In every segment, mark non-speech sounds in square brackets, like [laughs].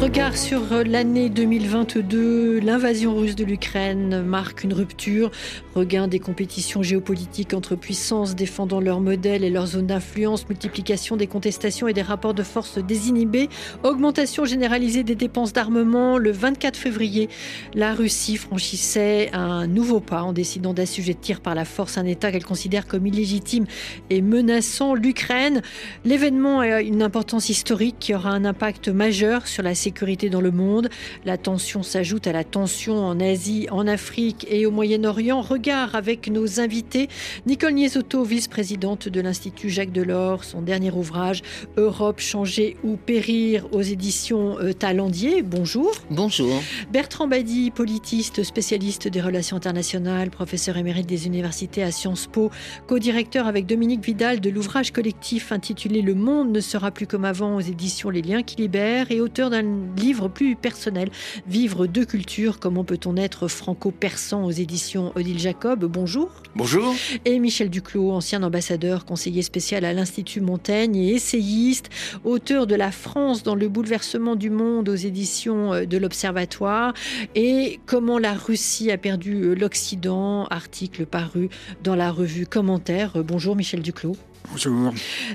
Regard sur l'année 2022, l'invasion russe de l'Ukraine marque une rupture, regain des compétitions géopolitiques entre puissances défendant leur modèle et leur zone d'influence, multiplication des contestations et des rapports de force désinhibés, augmentation généralisée des dépenses d'armement. Le 24 février, la Russie franchissait un nouveau pas en décidant d'assujettir par la force un État qu'elle considère comme illégitime et menaçant l'Ukraine. L'événement a une importance historique qui aura un impact majeur sur la sécurité sécurité dans le monde. La tension s'ajoute à la tension en Asie, en Afrique et au Moyen-Orient. Regard avec nos invités. Nicole Niesotto, vice-présidente de l'Institut Jacques Delors, son dernier ouvrage Europe changer ou périr aux éditions euh, Talendier. Bonjour. Bonjour. Bertrand Badi, politiste, spécialiste des relations internationales, professeur émérite des universités à Sciences Po, co-directeur avec Dominique Vidal de l'ouvrage collectif intitulé Le monde ne sera plus comme avant aux éditions Les liens qui libèrent et auteur d'un livre plus personnel, Vivre deux cultures, comment peut-on être franco-persan aux éditions Odile Jacob. Bonjour. Bonjour. Et Michel Duclos, ancien ambassadeur, conseiller spécial à l'Institut Montaigne et essayiste, auteur de La France dans le bouleversement du monde aux éditions de l'Observatoire et comment la Russie a perdu l'Occident, article paru dans la revue Commentaire. Bonjour Michel Duclos.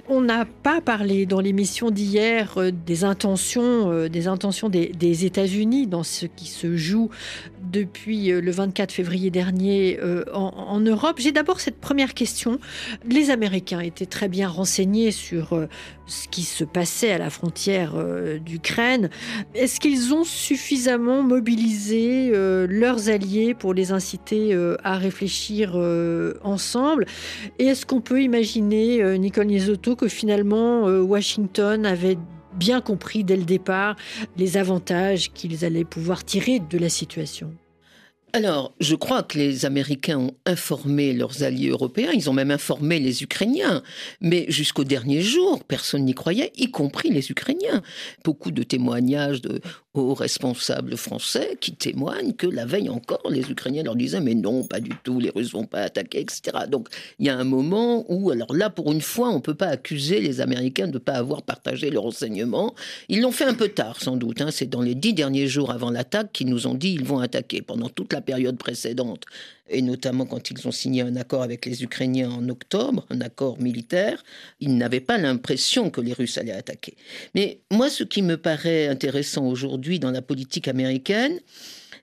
On n'a pas parlé dans l'émission d'hier euh, des intentions, euh, des intentions des, des États-Unis dans ce qui se joue depuis euh, le 24 février dernier en, en Europe. J'ai d'abord cette première question. Les Américains étaient très bien renseignés sur ce qui se passait à la frontière d'Ukraine. Est-ce qu'ils ont suffisamment mobilisé leurs alliés pour les inciter à réfléchir ensemble? Et est-ce qu'on peut imaginer euh, Nicole Niesotto que finalement euh, Washington avait bien compris dès le départ les avantages qu'ils allaient pouvoir tirer de la situation alors, je crois que les Américains ont informé leurs alliés européens, ils ont même informé les Ukrainiens, mais jusqu'au dernier jour, personne n'y croyait, y compris les Ukrainiens. Beaucoup de témoignages de hauts responsables français qui témoignent que la veille encore, les Ukrainiens leur disaient mais non, pas du tout, les Russes vont pas attaquer, etc. Donc, il y a un moment où, alors là, pour une fois, on peut pas accuser les Américains de ne pas avoir partagé leurs renseignements. Ils l'ont fait un peu tard, sans doute. Hein. C'est dans les dix derniers jours avant l'attaque qu'ils nous ont dit ils vont attaquer. Pendant toute la période précédente, et notamment quand ils ont signé un accord avec les Ukrainiens en octobre, un accord militaire, ils n'avaient pas l'impression que les Russes allaient attaquer. Mais moi, ce qui me paraît intéressant aujourd'hui dans la politique américaine,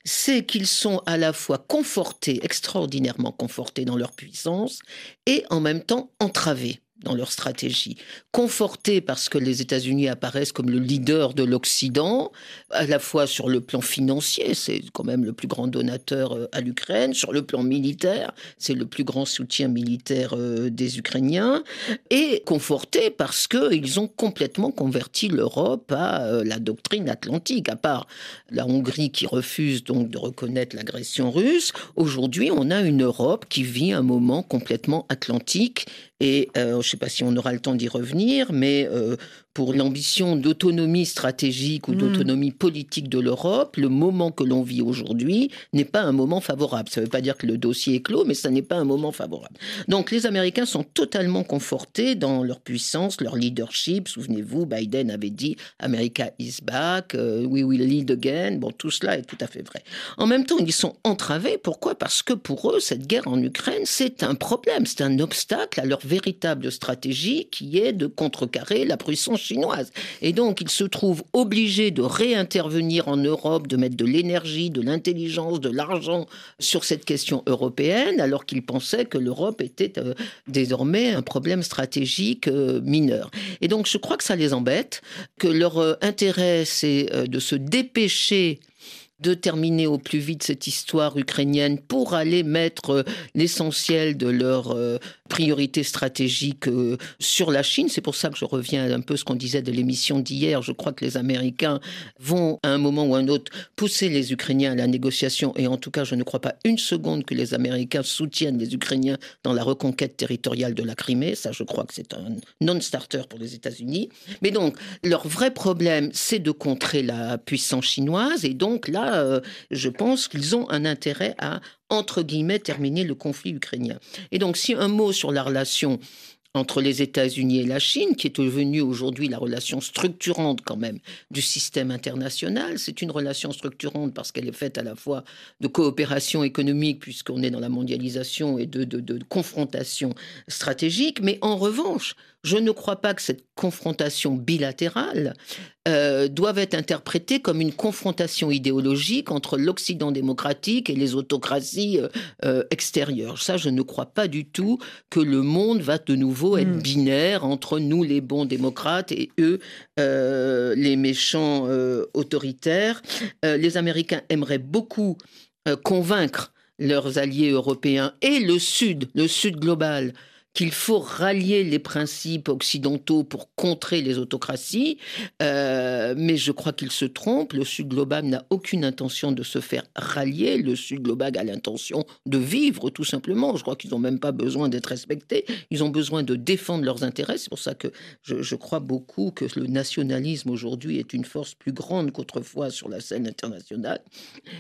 c'est qu'ils sont à la fois confortés, extraordinairement confortés dans leur puissance, et en même temps entravés dans leur stratégie. Confortés parce que les États-Unis apparaissent comme le leader de l'Occident, à la fois sur le plan financier, c'est quand même le plus grand donateur euh, à l'Ukraine, sur le plan militaire, c'est le plus grand soutien militaire euh, des Ukrainiens, et confortés parce qu'ils ont complètement converti l'Europe à euh, la doctrine atlantique, à part la Hongrie qui refuse donc de reconnaître l'agression russe. Aujourd'hui, on a une Europe qui vit un moment complètement atlantique et euh, je ne sais pas si on aura le temps d'y revenir, mais euh, pour l'ambition d'autonomie stratégique ou mm. d'autonomie politique de l'Europe, le moment que l'on vit aujourd'hui n'est pas un moment favorable. Ça ne veut pas dire que le dossier est clos, mais ça n'est pas un moment favorable. Donc les Américains sont totalement confortés dans leur puissance, leur leadership. Souvenez-vous, Biden avait dit America is back, euh, we will lead again. Bon, tout cela est tout à fait vrai. En même temps, ils sont entravés. Pourquoi? Parce que pour eux, cette guerre en Ukraine, c'est un problème, c'est un obstacle à leur véritable stratégie qui est de contrecarrer la puissance chinoise. Et donc, ils se trouvent obligés de réintervenir en Europe, de mettre de l'énergie, de l'intelligence, de l'argent sur cette question européenne, alors qu'ils pensaient que l'Europe était euh, désormais un problème stratégique euh, mineur. Et donc, je crois que ça les embête, que leur euh, intérêt, c'est de se dépêcher de terminer au plus vite cette histoire ukrainienne pour aller mettre euh, l'essentiel de leur euh, priorité stratégique euh, sur la Chine. C'est pour ça que je reviens un peu à ce qu'on disait de l'émission d'hier. Je crois que les Américains vont à un moment ou à un autre pousser les Ukrainiens à la négociation et en tout cas je ne crois pas une seconde que les Américains soutiennent les Ukrainiens dans la reconquête territoriale de la Crimée. Ça je crois que c'est un non-starter pour les États-Unis. Mais donc leur vrai problème c'est de contrer la puissance chinoise et donc là euh, je pense qu'ils ont un intérêt à, entre guillemets, terminer le conflit ukrainien. Et donc, si un mot sur la relation entre les États-Unis et la Chine, qui est devenue aujourd'hui la relation structurante quand même du système international. C'est une relation structurante parce qu'elle est faite à la fois de coopération économique, puisqu'on est dans la mondialisation, et de, de confrontation stratégique. Mais en revanche, je ne crois pas que cette confrontation bilatérale euh, doive être interprétée comme une confrontation idéologique entre l'Occident démocratique et les autocraties euh, euh, extérieures. Ça, je ne crois pas du tout que le monde va de nouveau être hmm. binaire entre nous, les bons démocrates, et eux, les méchants autoritaires. les Américains aimeraient beaucoup convaincre leurs alliés européens et le Sud, le Sud global, qu'il faut rallier les principes occidentaux pour contrer les autocraties, euh, mais je crois qu'il se trompe. Le Sud global n'a aucune intention de se faire rallier. Le Sud global a l'intention de vivre, tout simplement. Je crois qu'ils n'ont même pas besoin d'être respectés. Ils ont besoin de défendre leurs intérêts. C'est pour ça que je, je crois beaucoup que le nationalisme aujourd'hui est une force plus grande qu'autrefois sur la scène internationale.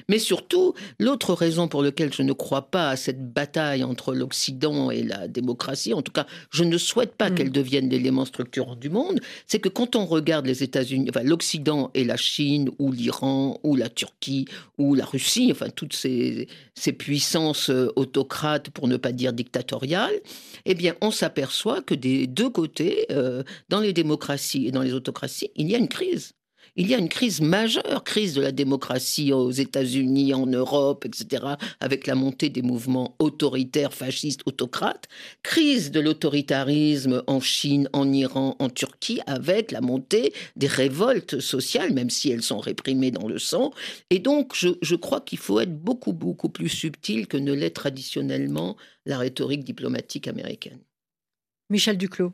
Mais surtout, l'autre raison pour laquelle je ne crois pas à cette bataille entre l'Occident et la démocratie, en tout cas, je ne souhaite pas mm. qu'elle devienne l'élément structurant du monde, c'est que quand on regarde les États-Unis, enfin, l'Occident et la Chine, ou l'Iran, ou la Turquie, ou la Russie, enfin, toutes ces, ces puissances euh, autocrates, pour ne pas dire dictatoriales, eh bien, on s'aperçoit que des deux côtés, euh, dans les démocraties et dans les autocraties, il y a une crise il y a une crise majeure, crise de la démocratie aux États-Unis, en Europe, etc., avec la montée des mouvements autoritaires, fascistes, autocrates, crise de l'autoritarisme en Chine, en Iran, en Turquie, avec la montée des révoltes sociales, même si elles sont réprimées dans le sang. Et donc, je, crois qu'il faut être beaucoup, beaucoup plus subtil que ne l'est traditionnellement la rhétorique diplomatique américaine. Michel Duclos.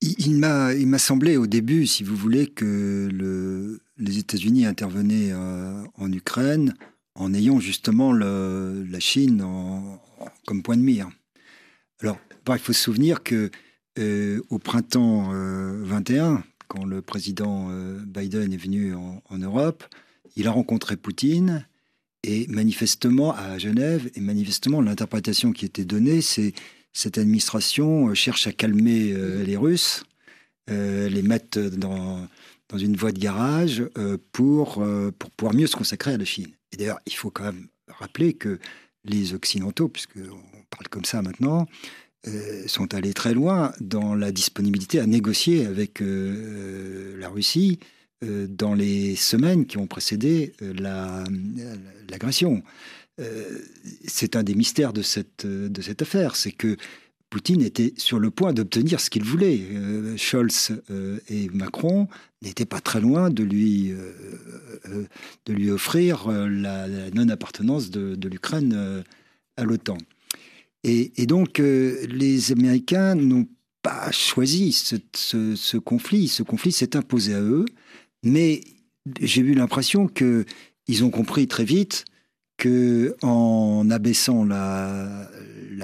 Il, m'a semblé au début, si vous voulez, que le, les États-Unis intervenaient euh, en Ukraine en ayant justement la Chine comme point de mire. Alors, il faut se souvenir que euh, au printemps 21, euh, quand le président Biden est venu en, en, Europe, il a rencontré Poutine et manifestement à Genève, et manifestement l'interprétation qui était donnée, c'est cette administration euh, cherche à calmer euh, les Russes, euh, les mettre dans, dans une voie de garage pour, pour pouvoir mieux se consacrer à la Chine. Et d'ailleurs, il faut quand même rappeler que les Occidentaux, puisqu'on parle comme ça maintenant, sont allés très loin dans la disponibilité à négocier avec la Russie dans les semaines qui ont précédé l'agression. Euh, c'est un des mystères de cette, de cette affaire, c'est que Poutine était sur le point d'obtenir ce qu'il voulait. Euh, Scholz euh, et Macron n'étaient pas très loin de lui, de lui offrir la, non-appartenance de, l'Ukraine à l'OTAN. Et, donc, les Américains n'ont pas choisi ce, ce, conflit. Ce conflit s'est imposé à eux, mais j'ai eu l'impression qu'ils ont compris très vite que en abaissant la,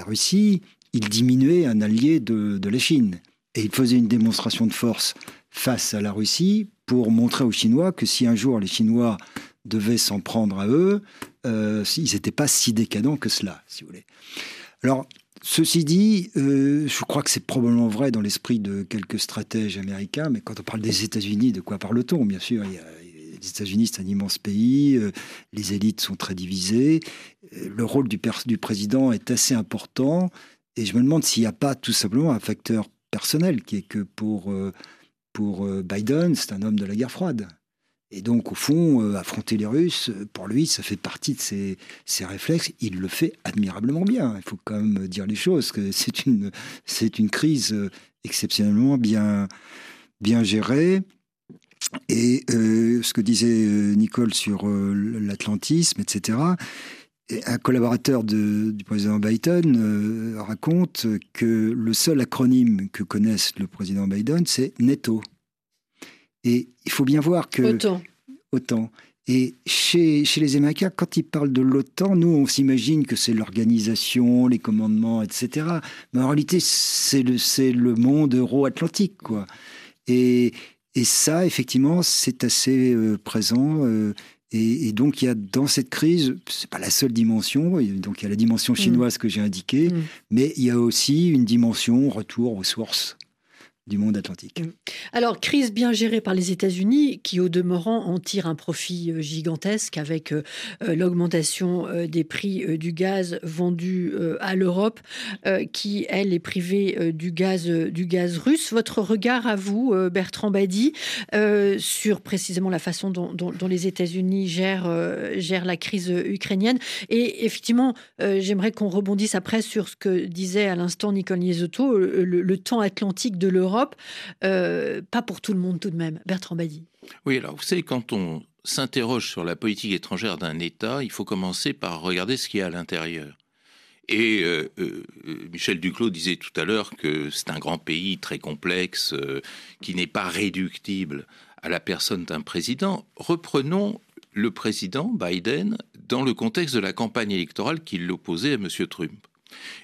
Russie, il diminuait un allié de, de, la Chine. Et il faisait une démonstration de force face à la Russie pour montrer aux Chinois que si un jour les Chinois devaient s'en prendre à eux, euh, ils n'étaient pas si décadents que cela, si vous voulez. Alors, ceci dit, euh, je crois que c'est probablement vrai dans l'esprit de quelques stratèges américains, mais quand on parle des États-Unis, de quoi parle-t-on? Bien sûr, il y a les États-Unis, c'est un immense pays, euh, les élites sont très divisées, euh, le rôle du, président est assez important, et je me demande s'il n'y a pas tout simplement un facteur personnel qui est que pour, euh, Biden, c'est un homme de la guerre froide. Et donc, au fond, affronter les Russes, pour lui, ça fait partie de ses, réflexes. Il le fait admirablement bien. Il faut quand même dire les choses, [laughs] c'est une, crise exceptionnellement bien gérée. Et euh, ce que disait euh, Nicole sur euh, l'atlantisme, etc., un collaborateur du président Biden raconte que le seul acronyme que connaisse le président Biden, c'est NATO. Et il faut bien voir que... Autant. Autant. Et chez, chez, les Américains, quand ils parlent de l'OTAN, nous, on s'imagine que c'est l'organisation, les commandements, etc. Mais en réalité, c'est le, le monde euro-atlantique, quoi. Et, et ça, effectivement, c'est assez euh, présent. Euh, Et, donc, il y a dans cette crise, c'est pas la seule dimension, donc il y a la dimension mm. chinoise que j'ai indiquée, mm. mais il y a aussi une dimension retour aux sources monde atlantique. Mm. Alors, crise bien gérée par les États-Unis, qui au demeurant en tire un profit euh, gigantesque avec euh, euh, l'augmentation des prix du gaz vendu à l'Europe, qui, elle, est privée du, gaz, du gaz russe. Votre regard à vous, Bertrand Badi, sur précisément la façon dont, les États-Unis gèrent, gèrent la crise ukrainienne. Et effectivement, j'aimerais qu'on rebondisse après sur ce que disait à l'instant Nicole Niesotto, le temps atlantique de l'Europe euh, pas pour tout le monde tout de même. Bertrand Badi. Oui, alors vous savez, quand on s'interroge sur la politique étrangère d'un État, il faut commencer par regarder ce qu'il y a à l'intérieur. Et euh, euh, Michel Duclos disait tout à l'heure que c'est un grand pays très complexe, qui n'est pas réductible à la personne d'un président. Reprenons le président Biden dans le contexte de la campagne électorale qui l'opposait à M. Trump.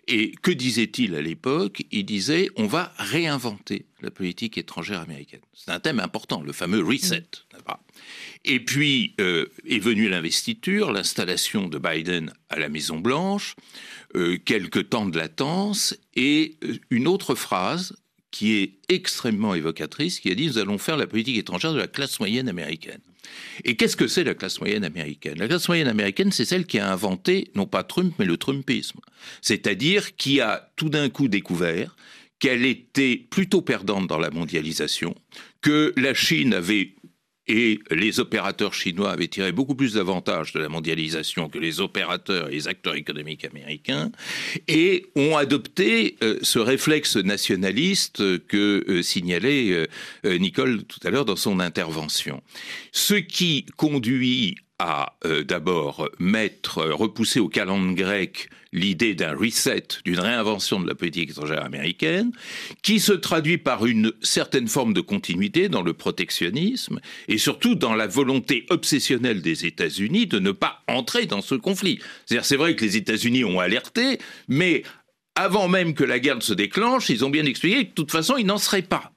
Et que disait-il à l'époque? Il disait on va réinventer la politique étrangère américaine. C'est un thème important, le fameux reset. Et puis euh, est venue l'investiture, l'installation de Biden à la Maison Blanche, euh, quelques temps de latence et euh, une autre phrase qui est extrêmement évocatrice, qui a dit nous allons faire la politique étrangère de la classe moyenne américaine. Et qu'est-ce que c'est la classe moyenne américaine? La classe moyenne américaine, c'est celle qui a inventé, non pas Trump, mais le Trumpisme. C'est-à-dire qui a tout d'un coup découvert qu'elle était plutôt perdante dans la mondialisation, que la Chine avait et les opérateurs chinois avaient tiré beaucoup plus d'avantages de la mondialisation que les opérateurs et les acteurs économiques américains, et ont adopté euh, ce réflexe nationaliste que euh, signalait euh, Nicole tout à l'heure dans son intervention. Ce qui conduit à d'abord mettre, repousser au calendrier grec l'idée d'un reset, d'une réinvention de la politique étrangère américaine, qui se traduit par une certaine forme de continuité dans le protectionnisme et surtout dans la volonté obsessionnelle des États-Unis de ne pas entrer dans ce conflit. C'est vrai que les États-Unis ont alerté, mais avant même que la guerre se déclenche, ils ont bien expliqué que de toute façon, ils n'en seraient pas.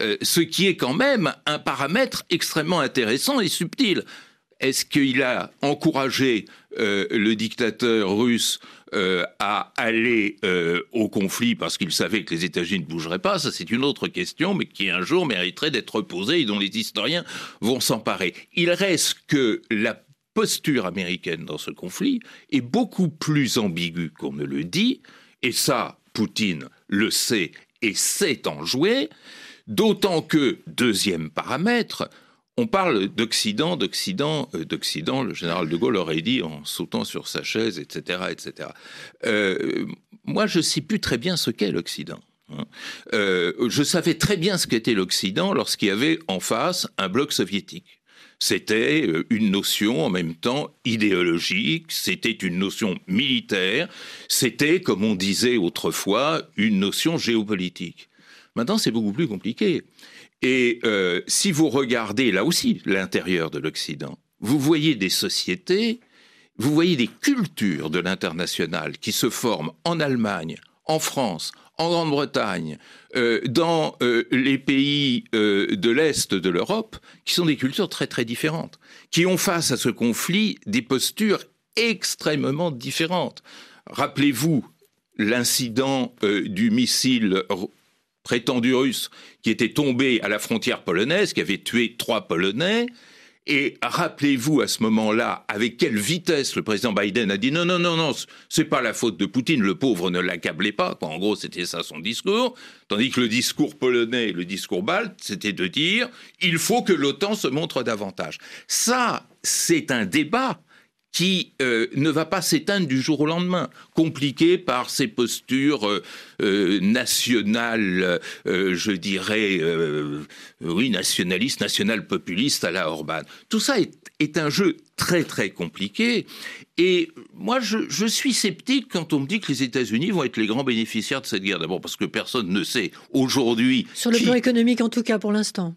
Euh, ce qui est quand même un paramètre extrêmement intéressant et subtil. Est-ce qu'il a encouragé euh, le dictateur russe euh, à aller euh, au conflit parce qu'il savait que les États-Unis ne bougeraient pas, ça c'est une autre question, mais qui un jour mériterait d'être posée et dont les historiens vont s'emparer. Il reste que la posture américaine dans ce conflit est beaucoup plus ambiguë qu'on ne le dit, et ça, Poutine le sait et sait en jouer, d'autant que, deuxième paramètre, on parle d'Occident, d'Occident, euh, d'Occident. Le général de Gaulle aurait dit en sautant sur sa chaise, etc., etc. Euh, moi, je ne sais plus très bien ce qu'est l'Occident. Hein. Euh, je savais très bien ce qu'était l'Occident lorsqu'il y avait en face un bloc soviétique. C'était une notion en même temps idéologique, c'était une notion militaire, c'était, comme on disait autrefois, une notion géopolitique. Maintenant, c'est beaucoup plus compliqué. Et euh, si vous regardez là aussi l'intérieur de l'Occident, vous voyez des sociétés, vous voyez des cultures de l'international qui se forment en Allemagne, en France, en Grande-Bretagne, euh, dans euh, les pays de l'Est de l'Europe, qui sont des cultures très très différentes, qui ont face à ce conflit des postures extrêmement différentes. Rappelez-vous l'incident du missile prétendu russe qui était tombé à la frontière polonaise, qui avait tué trois Polonais. Et rappelez-vous à ce moment-là, avec quelle vitesse le président Biden a dit non, non, non, non, c'est pas la faute de Poutine, le pauvre ne l'accablait pas. En gros, c'était ça son discours. Tandis que le discours polonais, le discours balte, c'était de dire il faut que l'OTAN se montre davantage. Ça, c'est un débat qui euh, ne va pas s'éteindre du jour au lendemain, compliqué par ces postures euh, euh, nationales, je dirais, oui, nationalistes, national-populistes à la Orban. Tout ça est, est, un jeu très très compliqué. Et moi, je, je, suis sceptique quand on me dit que les États-Unis vont être les grands bénéficiaires de cette guerre. D'abord parce que personne ne sait aujourd'hui. Sur le plan économique, en tout cas, pour l'instant.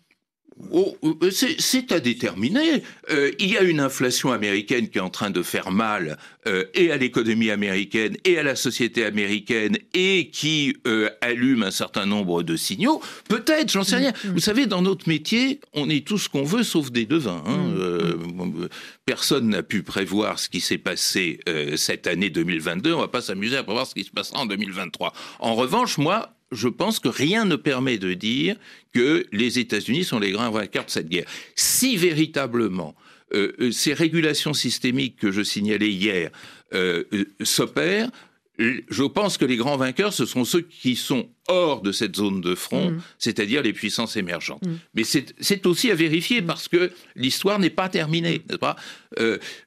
Oh, euh, c'est à déterminer. Euh, il y a une inflation américaine qui est en train de faire mal euh, et à l'économie américaine et à la société américaine et qui allume un certain nombre de signaux. Peut-être, j'en sais rien. Mm, mm. Vous savez, dans notre métier, on est tout ce qu'on veut sauf des devins. Hein. Mm, personne n'a pu prévoir ce qui s'est passé cette année 2022. On va pas s'amuser à prévoir ce qui se passera en 2023. En revanche, moi, je pense que rien ne permet de dire que les États-Unis sont les grands vainqueurs de cette guerre. Si véritablement euh, euh, ces régulations systémiques que je signalais hier euh, s'opèrent, je pense que les grands vainqueurs, ce sont ceux qui sont hors de cette zone de front, mm. c'est-à-dire les puissances émergentes. Mm. Mais c'est aussi à vérifier parce que l'histoire n'est pas terminée, n'est-ce pas?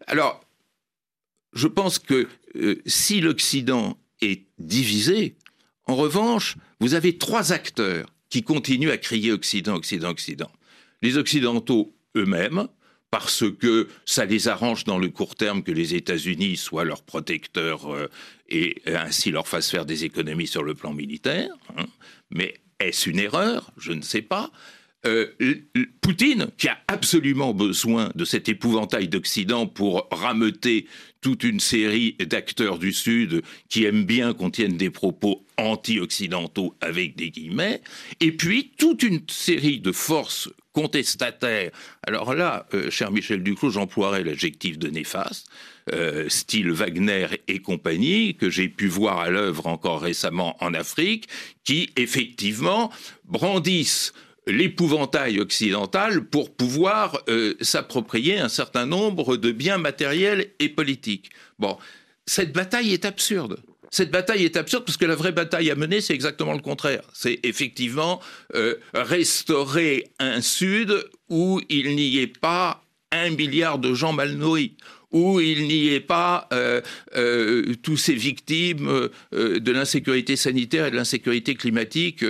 Alors, je pense que si l'Occident est divisé, en revanche, vous avez trois acteurs qui continuent à crier Occident, Occident, Occident. Les Occidentaux eux-mêmes, parce que ça les arrange dans le court terme que les États-Unis soient leurs protecteurs euh, et ainsi leur fassent faire des économies sur le plan militaire. Hein. Mais est-ce une erreur? Je ne sais pas. Euh, Poutine, qui a absolument besoin de cet épouvantail d'Occident pour rameuter toute une série d'acteurs du Sud qui aiment bien qu'on tienne des propos anti-occidentaux avec des guillemets, et puis toute une série de forces contestataires. Alors là, euh, cher Michel Duclos, j'emploierai l'adjectif de néfaste, euh, style Wagner et compagnie, que j'ai pu voir à l'œuvre encore récemment en Afrique, qui effectivement brandissent l'épouvantail occidental pour pouvoir euh, s'approprier un certain nombre de biens matériels et politiques. Bon, cette bataille est absurde. Cette bataille est absurde parce que la vraie bataille à mener, c'est exactement le contraire. C'est effectivement euh, restaurer un Sud où il n'y ait pas un milliard de gens mal nourris, où il n'y ait pas euh, tous ces victimes de l'insécurité sanitaire et de l'insécurité climatique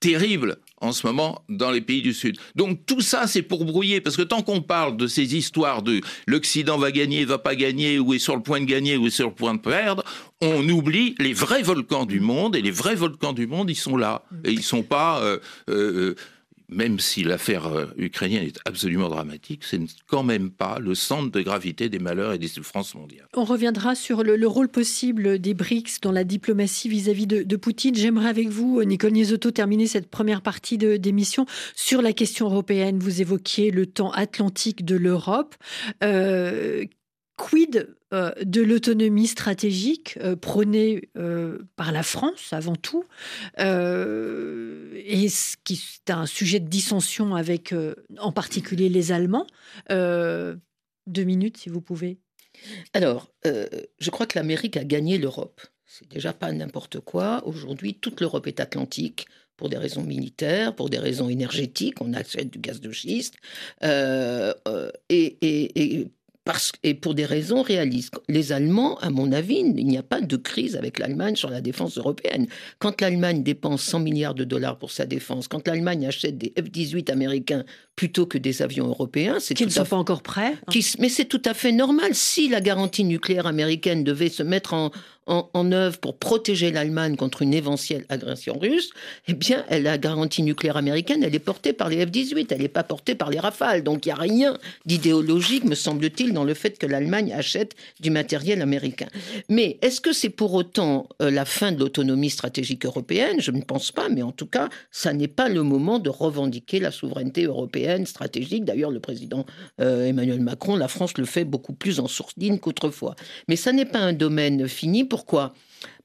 terribles en ce moment dans les pays du Sud. Donc tout ça, c'est pour brouiller, parce que tant qu'on parle de ces histoires de l'Occident va gagner, va pas gagner, ou est sur le point de gagner, ou est sur le point de perdre, on oublie les vrais volcans du monde, et les vrais volcans du monde, ils sont là. Et ils sont pas... Euh, euh, même si l'affaire euh, ukrainienne est absolument dramatique, c'est quand même pas le centre de gravité des malheurs et des souffrances mondiales. On reviendra sur le, rôle possible des BRICS dans la diplomatie vis-à-vis de, Poutine. J'aimerais avec vous, Nicole Niesotto, terminer cette première partie d'émission sur la question européenne. Vous évoquiez le temps atlantique de l'Europe. Euh, quid euh, de l'autonomie stratégique euh, prônée euh, par la France avant tout, et ce qui est un sujet de dissension avec en particulier les Allemands. deux minutes, si vous pouvez. Alors, je crois que l'Amérique a gagné l'Europe. C'est déjà pas n'importe quoi. Aujourd'hui, toute l'Europe est atlantique pour des raisons militaires, pour des raisons énergétiques, on achète du gaz de schiste, et, et, parce, et pour des raisons réalistes. Les Allemands, à mon avis, il n'y a pas de crise avec l'Allemagne sur la défense européenne. Quand l'Allemagne dépense 100 milliards de dollars pour sa défense, quand l'Allemagne achète des F-18 américains plutôt que des avions européens, c'est qui ne sont pas encore prêts. Hein. mais c'est tout à fait normal. Si la garantie nucléaire américaine devait se mettre en, en, œuvre pour protéger l'Allemagne contre une éventuelle agression russe, eh bien, la garantie nucléaire américaine, elle est portée par les F-18, elle n'est pas portée par les Rafales. Donc, il n'y a rien d'idéologique, me semble-t-il, dans le fait que l'Allemagne achète du matériel américain. Mais est-ce que c'est pour autant euh, la fin de l'autonomie stratégique européenne? Je ne pense pas, mais en tout cas, ça n'est pas le moment de revendiquer la souveraineté européenne stratégique. D'ailleurs, le président euh, Emmanuel Macron, la France le fait beaucoup plus en sourdine qu'autrefois. Mais ça n'est pas un domaine fini pour pourquoi?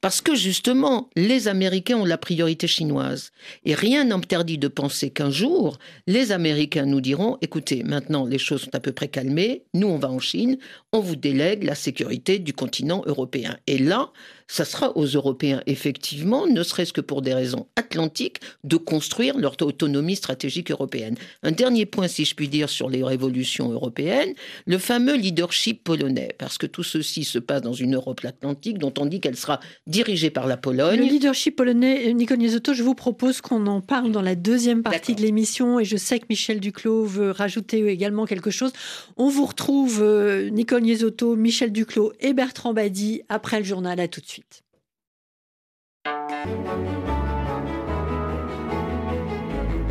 Parce que justement, les Américains ont la priorité chinoise. Et rien n'interdit de penser qu'un jour, les Américains nous diront, écoutez, maintenant les choses sont à peu près calmées, nous on va en Chine, on vous délègue la sécurité du continent européen. Et là, ça sera aux Européens, effectivement, ne serait-ce que pour des raisons atlantiques, de construire leur autonomie stratégique européenne. Un dernier point, si je puis dire, sur les révolutions européennes, le fameux leadership polonais, parce que tout ceci se passe dans une Europe atlantique dont on dit qu'elle sera dirigée par la Pologne. Le leadership polonais, Nicole Niezotto, je vous propose qu'on en parle dans la deuxième partie de l'émission, et je sais que Michel Duclos veut rajouter également quelque chose. On vous retrouve, euh, Nicole Niezotto, Michel Duclos et Bertrand Badi après le journal. À tout de suite.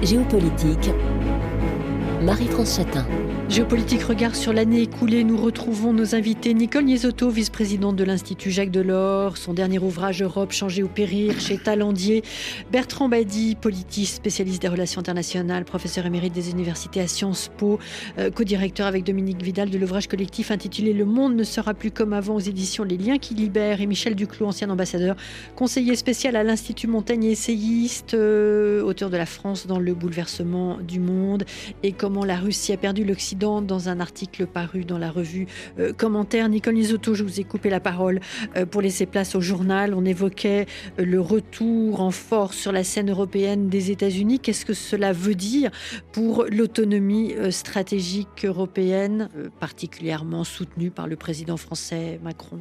Géopolitique. Marie-France Chatin. Géopolitique regard sur l'année écoulée, nous retrouvons nos invités. Nicole Niesotto, vice-présidente de l'Institut Jacques Delors, son dernier ouvrage Europe changée ou périr chez Talandier. Bertrand Badi, politiste, spécialiste des relations internationales, professeur émérite des universités à Sciences Po, euh, co-directeur avec Dominique Vidal de l'ouvrage collectif intitulé Le monde ne sera plus comme avant aux éditions Les liens qui libèrent et Michel Duclos, ancien ambassadeur, conseiller spécial à l'Institut Montaigne essayiste, euh, auteur de La France dans le bouleversement du monde et comment la Russie a perdu l'Occident dans un article paru dans la revue euh, Commentaire. Nicole Nisotto, je vous ai coupé la parole euh, pour laisser place au journal. On évoquait euh, le retour en force sur la scène européenne des États-Unis. Qu'est-ce que cela veut dire pour l'autonomie stratégique européenne, particulièrement soutenue par le président français Macron?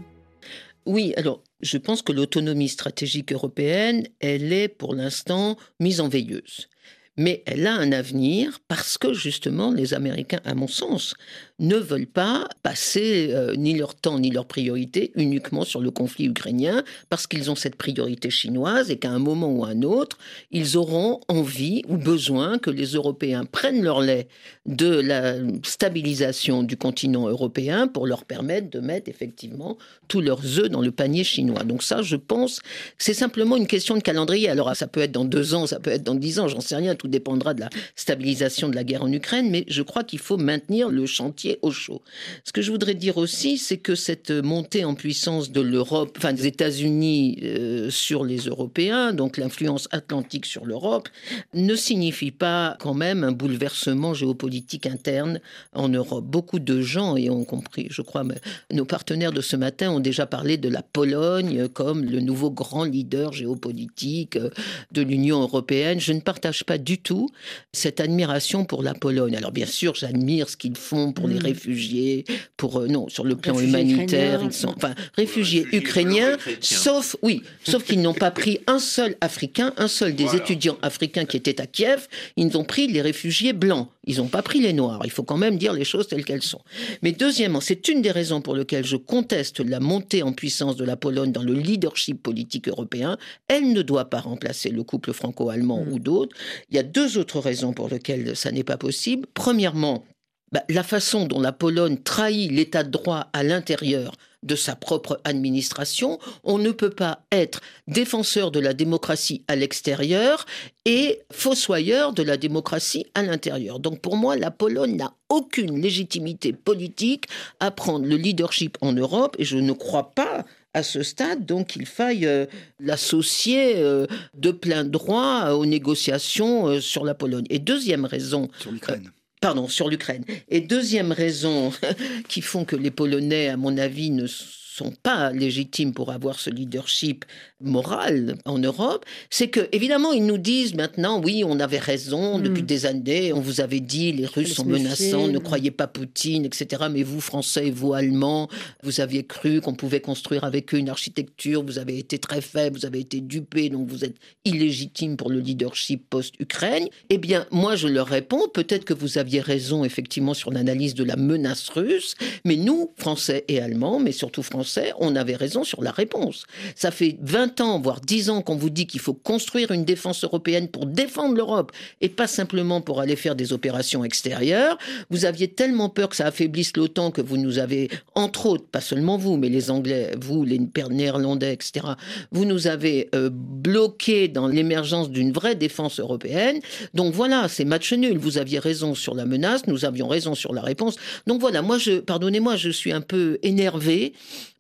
Oui, alors je pense que l'autonomie stratégique européenne, elle est pour l'instant mise en veilleuse mais elle a un avenir parce que justement les Américains, à mon sens, ne veulent pas passer euh, ni leur temps ni leur priorité uniquement sur le conflit ukrainien parce qu'ils ont cette priorité chinoise et qu'à un moment ou à un autre, ils auront envie ou besoin que les Européens prennent leur lait de la stabilisation du continent européen pour leur permettre de mettre effectivement tous leurs œufs dans le panier chinois. Donc ça, je pense, c'est simplement une question de calendrier. Alors ça peut être dans deux ans, ça peut être dans dix ans, j'en sais rien, tout dépendra de la stabilisation de la guerre en Ukraine, mais je crois qu'il faut maintenir le chantier au chaud. Ce que je voudrais dire aussi, c'est que cette montée en puissance de l'Europe, enfin des États-Unis euh, sur les Européens, donc l'influence atlantique sur l'Europe, ne signifie pas quand même un bouleversement géopolitique interne en Europe. Beaucoup de gens, et ont compris, je crois, nos partenaires de ce matin ont déjà parlé de la Pologne comme le nouveau grand leader géopolitique euh, de l'Union européenne. Je ne partage pas du tout cette admiration pour la Pologne. Alors bien sûr, j'admire ce qu'ils font pour les Mm. réfugiés, pour euh, non sur le plan humanitaire, ils sont enfin réfugiés, ukrainiens, sauf oui, sauf qu'ils n'ont pas pris un seul Africain, un seul des étudiants africains qui étaient à Kiev, ils ont pris les réfugiés blancs, ils n'ont pas pris les noirs. Il faut quand même dire les choses telles qu'elles sont. Mais deuxièmement, c'est une des raisons pour lesquelles je conteste la montée en puissance de la Pologne dans le leadership politique européen. Elle ne doit pas remplacer le couple franco-allemand mm. ou d'autres. Il y a deux autres raisons pour lesquelles ça n'est pas possible. Premièrement, bah, la façon dont la Pologne trahit l'état de droit à l'intérieur de sa propre administration, on ne peut pas être défenseur de la démocratie à l'extérieur et fossoyeur de la démocratie à l'intérieur. Donc pour moi, la Pologne n'a aucune légitimité politique à prendre le leadership en Europe et je ne crois pas à ce stade, donc il faille euh, l'associer euh, de plein droit aux négociations euh, sur la Pologne. Et deuxième raison, sur l'Ukraine. Pardon, sur l'Ukraine. Et deuxième raison [laughs] qui font que les Polonais, à mon avis, ne sont pas légitimes pour avoir ce leadership moral en Europe, c'est que évidemment ils nous disent maintenant oui on avait raison hmm. depuis des années, on vous avait dit les Russes sont menaçants, ne croyez pas Poutine, etc. Mais vous Français et vous Allemands, vous aviez cru qu'on pouvait construire avec eux une architecture, vous avez été très faible, vous avez été dupés, donc vous êtes illégitime pour le leadership post-Ukraine. Eh bien moi je leur réponds peut-être que vous aviez raison effectivement sur l'analyse de la menace russe, mais nous Français et Allemands, mais surtout Français on avait raison sur la réponse. Ça fait 20 ans, voire 10 ans qu'on vous dit qu'il faut construire une défense européenne pour défendre l'Europe et pas simplement pour aller faire des opérations extérieures. Vous aviez tellement peur que ça affaiblisse l'OTAN que vous nous avez, entre autres, pas seulement vous, mais les Anglais, vous, les Néerlandais, etc., vous nous avez euh, bloqués dans l'émergence d'une vraie défense européenne. Donc voilà, c'est match nul. Vous aviez raison sur la menace, nous avions raison sur la réponse. Donc voilà, moi, je, pardonnez-moi, je suis un peu énervé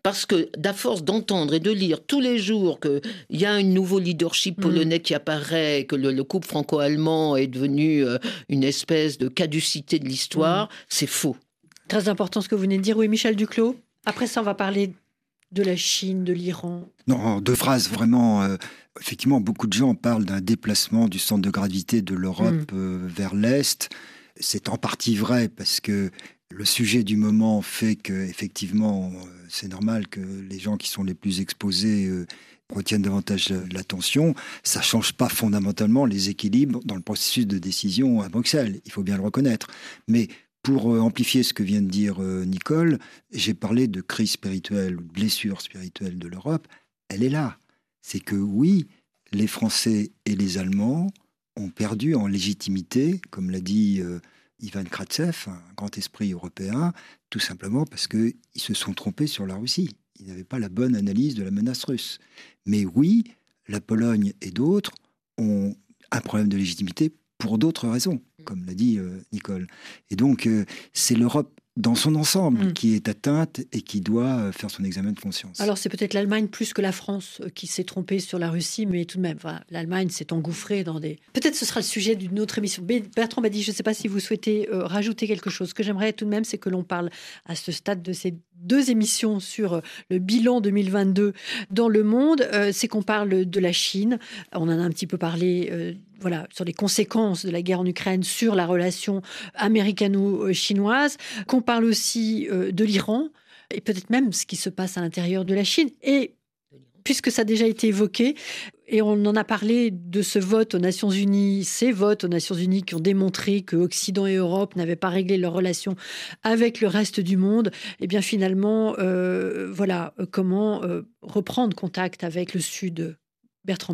parce que, d'à force d'entendre et de lire tous les jours qu'il y a un nouveau leadership mm. polonais qui apparaît, que le, couple franco-allemand est devenu euh, une espèce de caducité de l'histoire, mm. c'est faux. Très important ce que vous venez de dire. Oui, Michel Duclos. Après ça, on va parler de la Chine, de l'Iran. Non, deux phrases vraiment. Euh, effectivement, beaucoup de gens parlent d'un déplacement du centre de gravité de l'Europe mm. euh, vers l'Est. C'est en partie vrai parce que le sujet du moment fait que effectivement euh, c'est normal que les gens qui sont les plus exposés euh, retiennent davantage l'attention. Ça change pas fondamentalement les équilibres dans le processus de décision à Bruxelles. Il faut bien le reconnaître. Mais pour euh, amplifier ce que vient de dire Nicole, j'ai parlé de crise spirituelle de blessure spirituelle de l'Europe. Elle est là. C'est que oui, les Français et les Allemands ont perdu en légitimité, comme l'a dit Ivan Kratsev, un grand esprit européen, tout simplement parce qu'ils se sont trompés sur la Russie. Ils n'avaient pas la bonne analyse de la menace russe. Mais oui, la Pologne et d'autres ont un problème de légitimité pour d'autres raisons, comme l'a dit euh, Nicole. Et donc, euh, c'est l'Europe dans son ensemble Mm. qui est atteinte et qui doit euh, faire son examen de conscience. Alors c'est peut-être l'Allemagne plus que la France euh, qui s'est trompée sur la Russie, mais tout de même, l'Allemagne s'est engouffrée dans des... Peut-être ce sera le sujet d'une autre émission. Bertrand m'a dit, je ne sais pas si vous souhaitez euh, rajouter quelque chose. Ce que j'aimerais tout de même, c'est que l'on parle à ce stade de ces deux émissions sur le bilan 2022 dans le monde, euh, c'est qu'on parle de la Chine. On en a un petit peu parlé. euh, voilà, sur les conséquences de la guerre en Ukraine sur la relation américano-chinoise, qu'on parle aussi euh, de l'Iran et peut-être même ce qui se passe à l'intérieur de la Chine. Et puisque ça a déjà été évoqué, et on en a parlé de ce vote aux Nations Unies, ces votes aux Nations Unies qui ont démontré que Occident et Europe n'avaient pas réglé leurs relations avec le reste du monde, et bien finalement, euh, voilà, comment euh, reprendre contact avec le Sud. Bertrand.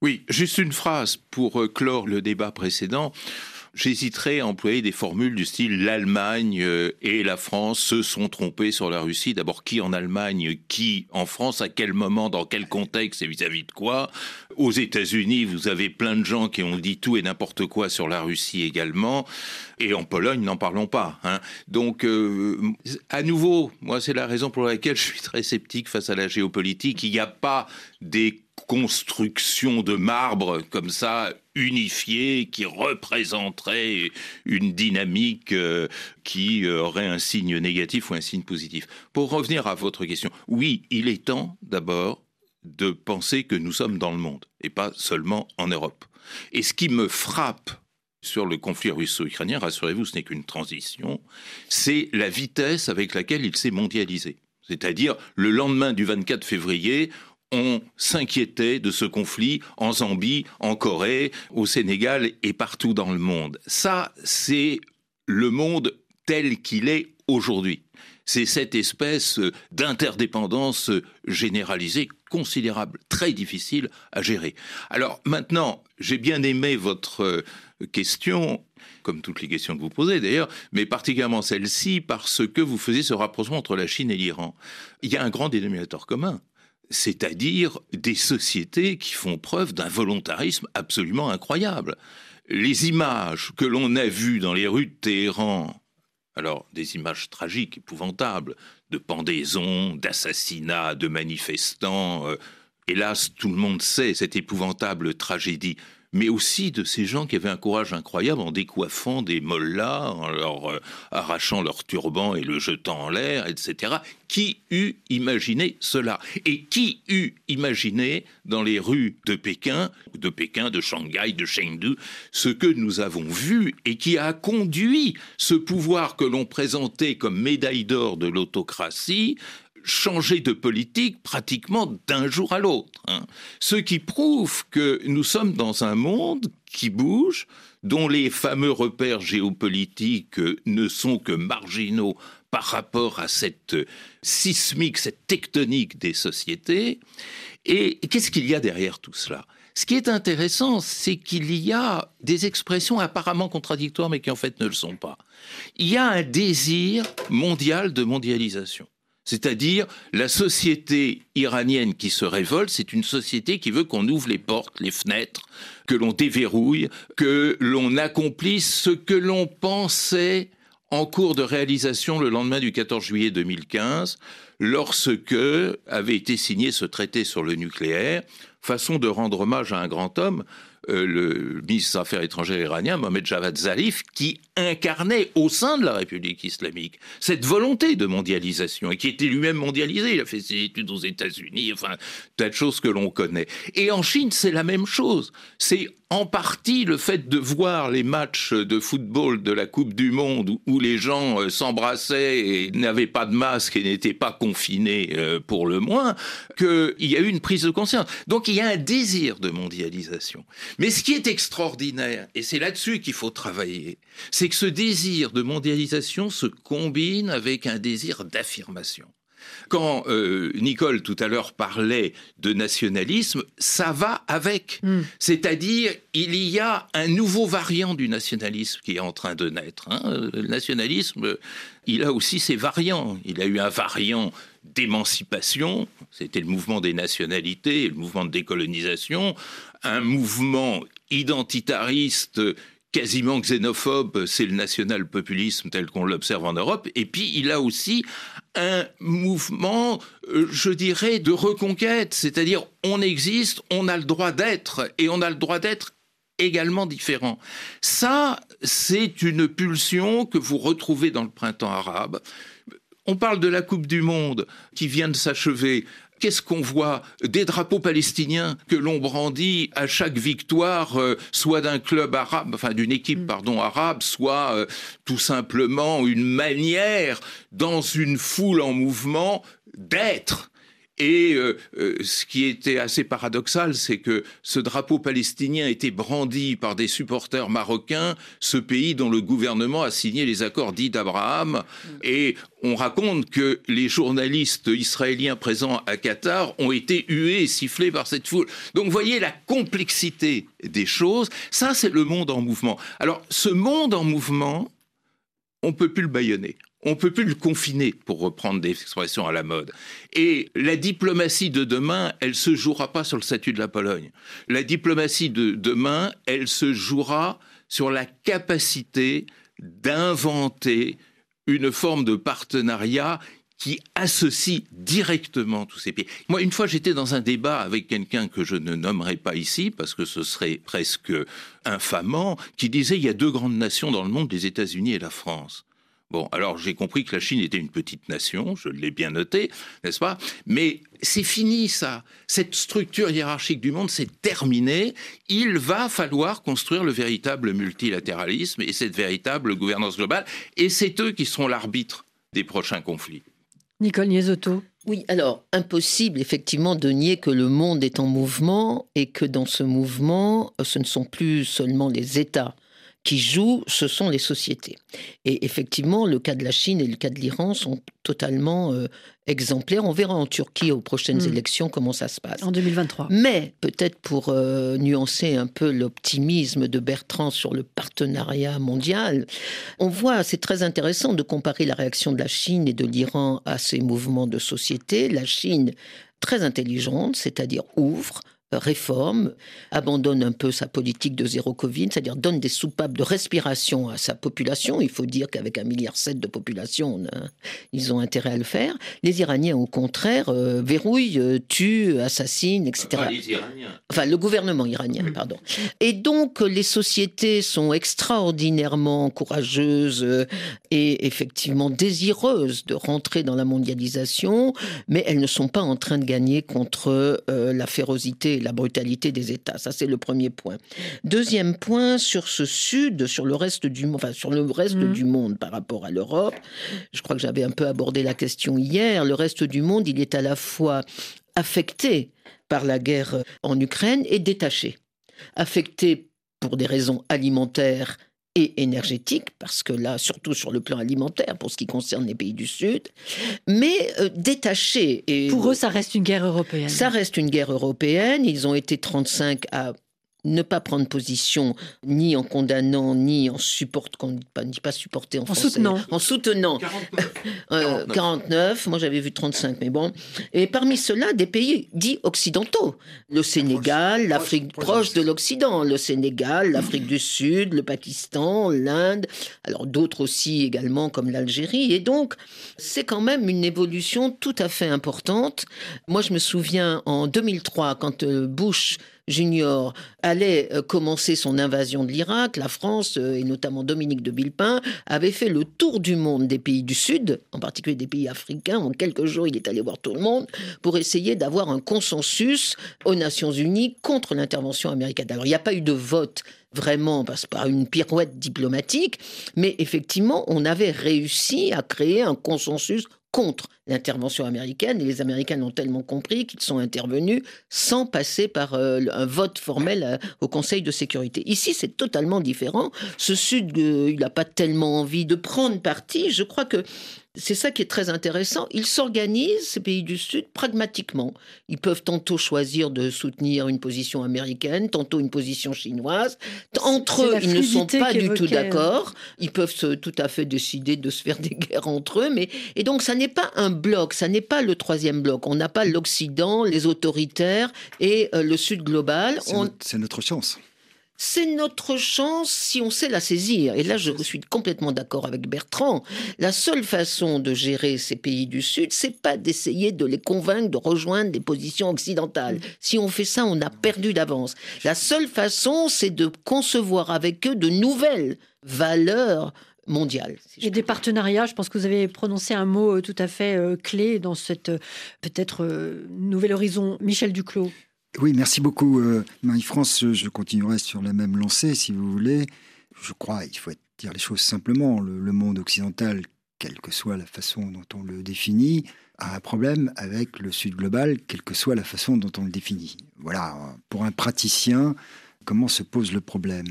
Oui, juste une phrase pour euh, clore le débat précédent. J'hésiterais à employer des formules du style l'Allemagne euh, et la France se sont trompés sur la Russie. D'abord, qui en Allemagne, qui en France, à quel moment, dans quel contexte? Et vis-à-vis de quoi? Aux États-Unis, vous avez plein de gens qui ont dit tout et n'importe quoi sur la Russie également. Et en Pologne, n'en parlons pas. Hein. Donc, euh, à nouveau, moi, c'est la raison pour laquelle je suis très sceptique face à la géopolitique. Il n'y a pas des constructions de marbre comme ça unifiées qui représenteraient une dynamique euh, qui euh, aurait un signe négatif ou un signe positif. Pour revenir à votre question, oui, il est temps d'abord de penser que nous sommes dans le monde et pas seulement en Europe. Et ce qui me frappe sur le conflit russo-ukrainien, rassurez-vous, ce n'est qu'une transition, c'est la vitesse avec laquelle il s'est mondialisé. C'est-à-dire, le lendemain du 24 février, on s'inquiétait de ce conflit en Zambie, en Corée, au Sénégal et partout dans le monde. Ça, c'est le monde tel qu'il est aujourd'hui. C'est cette espèce d'interdépendance généralisée considérable, très difficile à gérer. Alors maintenant, j'ai bien aimé votre question, comme toutes les questions que vous posez d'ailleurs, mais particulièrement celle-ci parce que vous faisiez ce rapprochement entre la Chine et l'Iran. Il y a un grand dénominateur commun c'est-à-dire des sociétés qui font preuve d'un volontarisme absolument incroyable. Les images que l'on a vues dans les rues de Téhéran, alors des images tragiques, épouvantables, de pendaisons, d'assassinats, de manifestants, euh, hélas, tout le monde sait cette épouvantable tragédie, mais aussi de ces gens qui avaient un courage incroyable en décoiffant des mollahs, en leur euh, arrachant leur turban et le jetant en l'air, etc. Qui eût imaginé cela? Et qui eût imaginé dans les rues de Pékin, de Pékin, de Shanghai, de Chengdu, ce que nous avons vu et qui a conduit ce pouvoir que l'on présentait comme médaille d'or de l'autocratie changer de politique pratiquement d'un jour à l'autre. Hein. Ce qui prouve que nous sommes dans un monde qui bouge, dont les fameux repères géopolitiques ne sont que marginaux par rapport à cette sismique, cette tectonique des sociétés. Et qu'est-ce qu'il y a derrière tout cela? Ce qui est intéressant, c'est qu'il y a des expressions apparemment contradictoires, mais qui en fait ne le sont pas. Il y a un désir mondial de mondialisation. C'est-à-dire la société iranienne qui se révolte, c'est une société qui veut qu'on ouvre les portes, les fenêtres, que l'on déverrouille, que l'on accomplisse ce que l'on pensait en cours de réalisation le lendemain du 14 juillet 2015, lorsque avait été signé ce traité sur le nucléaire, façon de rendre hommage à un grand homme, euh, le ministre des Affaires étrangères iranien, Mohamed Javad Zarif, qui incarnait au sein de la République islamique cette volonté de mondialisation et qui était lui-même mondialisé. Il a fait ses études aux États-Unis, enfin, tas de choses que l'on connaît. Et en Chine, c'est la même chose. C'est en partie le fait de voir les matchs de football de la Coupe du Monde où, les gens euh, s'embrassaient et n'avaient pas de masque et n'étaient pas confinés euh, pour le moins, qu'il y a eu une prise de conscience. Donc il y a un désir de mondialisation. Mais ce qui est extraordinaire, et c'est là-dessus qu'il faut travailler, c'est que ce désir de mondialisation se combine avec un désir d'affirmation. Quand euh, Nicole tout à l'heure parlait de nationalisme, ça va avec. Mm. C'est-à-dire, il y a un nouveau variant du nationalisme qui est en train de naître. hein. Le nationalisme, il a aussi ses variants. Il a eu un variant d'émancipation, c'était le mouvement des nationalités, le mouvement de décolonisation, un mouvement identitariste quasiment xénophobe, c'est le national-populisme tel qu'on l'observe en Europe, et puis il a aussi un mouvement, euh, je dirais, de reconquête, c'est-à-dire on existe, on a le droit d'être, et on a le droit d'être également différent. Ça, c'est une pulsion que vous retrouvez dans le printemps arabe. On parle de la Coupe du Monde qui vient de s'achever. Qu'est-ce qu'on voit Des drapeaux palestiniens que l'on brandit à chaque victoire, euh, soit d'un club arabe, enfin d'une équipe, pardon, arabe, soit euh, tout simplement une manière, dans une foule en mouvement, d'être. Et euh, euh, ce qui était assez paradoxal, c'est que ce drapeau palestinien était brandi par des supporters marocains, ce pays dont le gouvernement a signé les accords dits d'Abraham. Et on raconte que les journalistes israéliens présents à Qatar ont été hués et sifflés par cette foule. Donc vous voyez la complexité des choses. Ça, c'est le monde en mouvement. Alors, ce monde en mouvement, on peut plus le bâillonner. On peut plus le confiner, pour reprendre des expressions à la mode. Et la diplomatie de demain, elle se jouera pas sur le statut de la Pologne. La diplomatie de demain, elle se jouera sur la capacité d'inventer une forme de partenariat qui associe directement tous ces pays. Moi, une fois, j'étais dans un débat avec quelqu'un que je ne nommerai pas ici, parce que ce serait presque infamant, qui disait il y a deux grandes nations dans le monde, les États-Unis et la France. Bon, alors j'ai compris que la Chine était une petite nation, je l'ai bien noté, n'est-ce pas? Mais c'est fini ça. Cette structure hiérarchique du monde, c'est terminé. Il va falloir construire le véritable multilatéralisme et cette véritable gouvernance globale. Et c'est eux qui seront l'arbitre des prochains conflits. Nicole Niesotto. Oui, alors impossible effectivement de nier que le monde est en mouvement et que dans ce mouvement, ce ne sont plus seulement les États qui jouent, ce sont les sociétés. Et effectivement, le cas de la Chine et le cas de l'Iran sont totalement euh, exemplaires. On verra en Turquie aux prochaines Mm. élections comment ça se passe. En 2023. Mais peut-être pour euh, nuancer un peu l'optimisme de Bertrand sur le partenariat mondial, on voit, c'est très intéressant de comparer la réaction de la Chine et de l'Iran à ces mouvements de société. La Chine, très intelligente, c'est-à-dire ouvre, réforme, abandonne un peu sa politique de zéro Covid, c'est-à-dire donne des soupapes de respiration à sa population. Il faut dire qu'avec un milliard sept de population, on a- ils ont intérêt à le faire. Les Iraniens, au contraire, euh, verrouillent, euh, tuent, assassinent, etc. Enfin, le gouvernement iranien, pardon. Et donc, les sociétés sont extraordinairement courageuses euh, et effectivement désireuses de rentrer dans la mondialisation, mais elles ne sont pas en train de gagner contre euh, la férocité et la brutalité des États. Ça, c'est le premier point. Deuxième point, sur ce sud, sur le reste du monde, enfin, sur le reste Mhm. du monde par rapport à l'Europe, je crois que j'avais un peu abordé la question hier, le reste du monde, il est à la fois affecté par la guerre en Ukraine et détaché. Affecté pour des raisons alimentaires et énergétiques, parce que là, surtout sur le plan alimentaire, pour ce qui concerne les pays du Sud, mais euh, détaché. Et Pour eux, ça reste une guerre européenne. ça reste une guerre européenne. Ils ont été 35 à ne pas prendre position ni en condamnant ni en support, qu'on dit pas, dit pas supporter en, français. soutenant. En soutenant. Euh, 49. 49, moi j'avais vu 35, mais bon. Et parmi ceux-là, des pays dits occidentaux. Le Sénégal, l'Afrique proche proche, de de l'Occident. Le Sénégal, l'Afrique du Sud, le Pakistan, l'Inde. Alors d'autres aussi également comme l'Algérie. Et donc, c'est quand même une évolution tout à fait importante. Moi, je me souviens en 2003, quand euh, Bush Junior allait euh, commencer son invasion de l'Irak, la France, euh, et notamment Dominique de Villepin, avait fait le tour du monde des pays du Sud, en particulier des pays africains. En quelques jours, il est allé voir tout le monde pour essayer d'avoir un consensus aux Nations Unies contre l'intervention américaine. Alors, il n'y a pas eu de vote vraiment parce par une pirouette diplomatique, mais effectivement, on avait réussi à créer un consensus contre l'intervention américaine et les Américains l'ont tellement compris qu'ils sont intervenus sans passer par euh, un vote formel euh, au Conseil de sécurité. Ici, c'est totalement différent. Ce Sud, euh, il n'a pas tellement envie de prendre parti. Je crois que c'est ça qui est très intéressant. Ils s'organisent, ces pays du Sud, pragmatiquement. Ils peuvent tantôt choisir de soutenir une position américaine, tantôt une position chinoise. Entre eux, ils ne sont pas du tout d'accord. Ils peuvent se, tout à fait décider de se faire [laughs] des guerres entre eux. Mais, et donc, ça n'est pas un bloc, ça n'est pas le troisième bloc. On n'a pas l'Occident, les autoritaires et euh, le Sud global. C'est notre chance. C'est notre chance si on sait la saisir. Et là, je suis complètement d'accord avec Bertrand. La seule façon de gérer ces pays du Sud, c'est pas d'essayer de les convaincre de rejoindre des positions occidentales. Si on fait ça, on a perdu d'avance. La seule façon, c'est de concevoir avec eux de nouvelles valeurs mondiales. et des partenariats, je pense que vous avez prononcé un mot euh, tout à fait euh, clé dans cette euh, peut-être nouvel horizon. Michel Duclos. Oui, merci beaucoup, euh, Marie-France. Je continuerai sur la même lancée, si vous voulez. Je crois, il faut dire les choses simplement. Le, monde occidental, quelle que soit la façon dont on le définit, a un problème avec le Sud global, quelle que soit la façon dont on le définit. Voilà, pour un praticien, comment se pose le problème?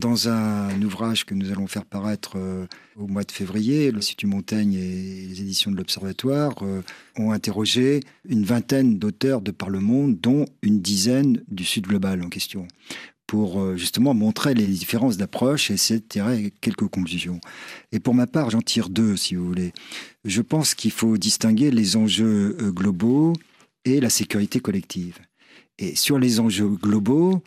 Dans un ouvrage que nous allons faire paraître euh, au mois de février, l'Institut Montaigne et les éditions de l'Observatoire euh, ont interrogé une vingtaine d'auteurs de par le monde, dont une dizaine du Sud global en question, pour euh, justement montrer les différences d'approche et essayer de tirer quelques conclusions. Et pour ma part, j'en tire deux, si vous voulez. Je pense qu'il faut distinguer les enjeux globaux et la sécurité collective. Et sur les enjeux globaux,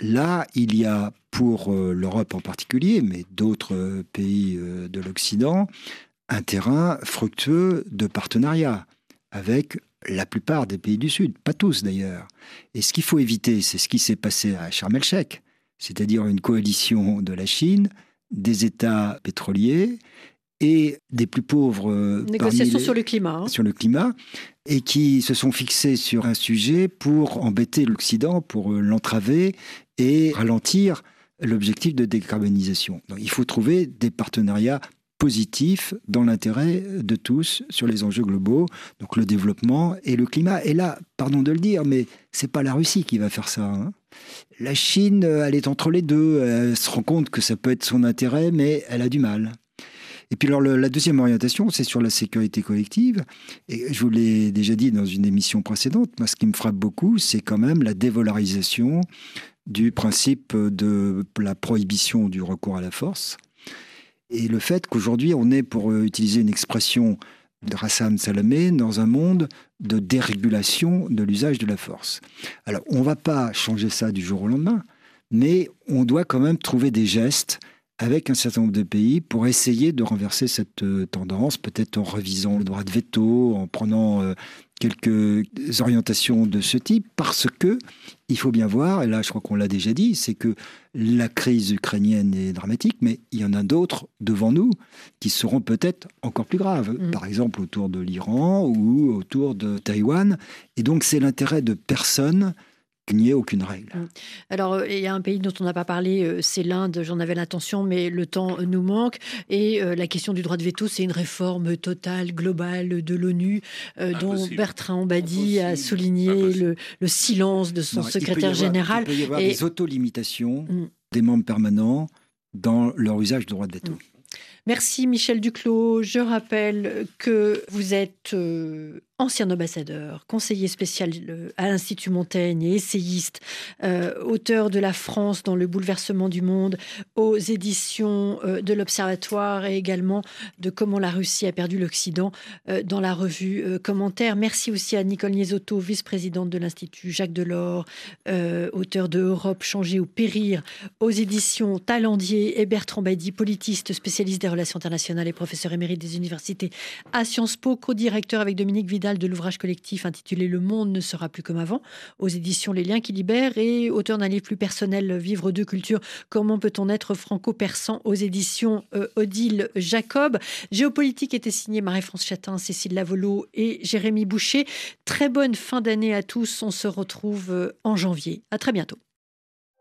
Là, il y a pour euh, l'Europe en particulier, mais d'autres euh, pays euh, de l'Occident, un terrain fructueux de partenariat avec la plupart des pays du Sud, pas tous d'ailleurs. Et ce qu'il faut éviter, c'est ce qui s'est passé à Sharm el-Sheikh, c'est-à-dire une coalition de la Chine, des États pétroliers et des plus pauvres. Négociations sur le climat. Hein. Sur le climat, et qui se sont fixés sur un sujet pour embêter l'Occident, pour l'entraver et ralentir l'objectif de décarbonisation. Donc, il faut trouver des partenariats positifs dans l'intérêt de tous sur les enjeux globaux, donc le développement et le climat. Et là, pardon de le dire, mais c'est pas la Russie qui va faire ça. Hein. La Chine, elle est entre les deux. Elle se rend compte que ça peut être son intérêt, mais elle a du mal. Et puis alors la deuxième orientation, c'est sur la sécurité collective. Et je vous l'ai déjà dit dans une émission précédente, moi ce qui me frappe beaucoup, c'est quand même la dévolarisation du principe de la prohibition du recours à la force. Et le fait qu'aujourd'hui on est, pour utiliser une expression de Hassan Salamé, dans un monde de dérégulation de l'usage de la force. Alors on ne va pas changer ça du jour au lendemain, mais on doit quand même trouver des gestes avec un certain nombre de pays pour essayer de renverser cette euh, tendance, peut-être en revisant le droit de veto, en prenant euh, quelques orientations de ce type, parce que il faut bien voir, et là je crois qu'on l'a déjà dit, c'est que la crise ukrainienne est dramatique, mais il y en a d'autres devant nous qui seront peut-être encore plus graves, mm. par exemple autour de l'Iran ou autour de Taïwan. Et donc c'est l'intérêt de personne qu'il n'y ait aucune règle. Mm. Alors, euh, il y a un pays dont on n'a pas parlé, euh, c'est l'Inde, j'en avais l'intention, mais le temps nous manque. Et euh, la question du droit de veto, c'est une réforme totale, globale de l'ONU, dont Bertrand Badi a souligné le, silence de son secrétaire général. Il peut y avoir des autolimitations mm. des membres permanents dans leur usage du droit de veto. Mm. Merci Michel Duclos. Je rappelle que vous êtes ancien ambassadeur, conseiller spécial euh, à l'Institut Montaigne et essayiste, euh, auteur de La France dans le bouleversement du monde aux éditions euh, de l'Observatoire et également de Comment la Russie a perdu l'Occident dans la revue Commentaire. Merci aussi à Nicole Niesotto, vice-présidente de l'Institut Jacques Delors, auteur de Europe changer ou périr aux éditions Talendier et Bertrand Badi, politiste, spécialiste des relations internationales et professeur émérite des universités à Sciences Po, co-directeur avec Dominique Vidal de l'ouvrage collectif intitulé Le monde ne sera plus comme avant, aux éditions Les Liens qui libèrent, et auteur d'un livre plus personnel, Vivre deux cultures, comment peut-on être franco-persan, aux éditions euh, Odile Jacob. Géopolitique était signé Marie-France Chatin, Cécile Lavolo et Jérémy Boucher. Très bonne fin d'année à tous. On se retrouve euh, en janvier. À très bientôt.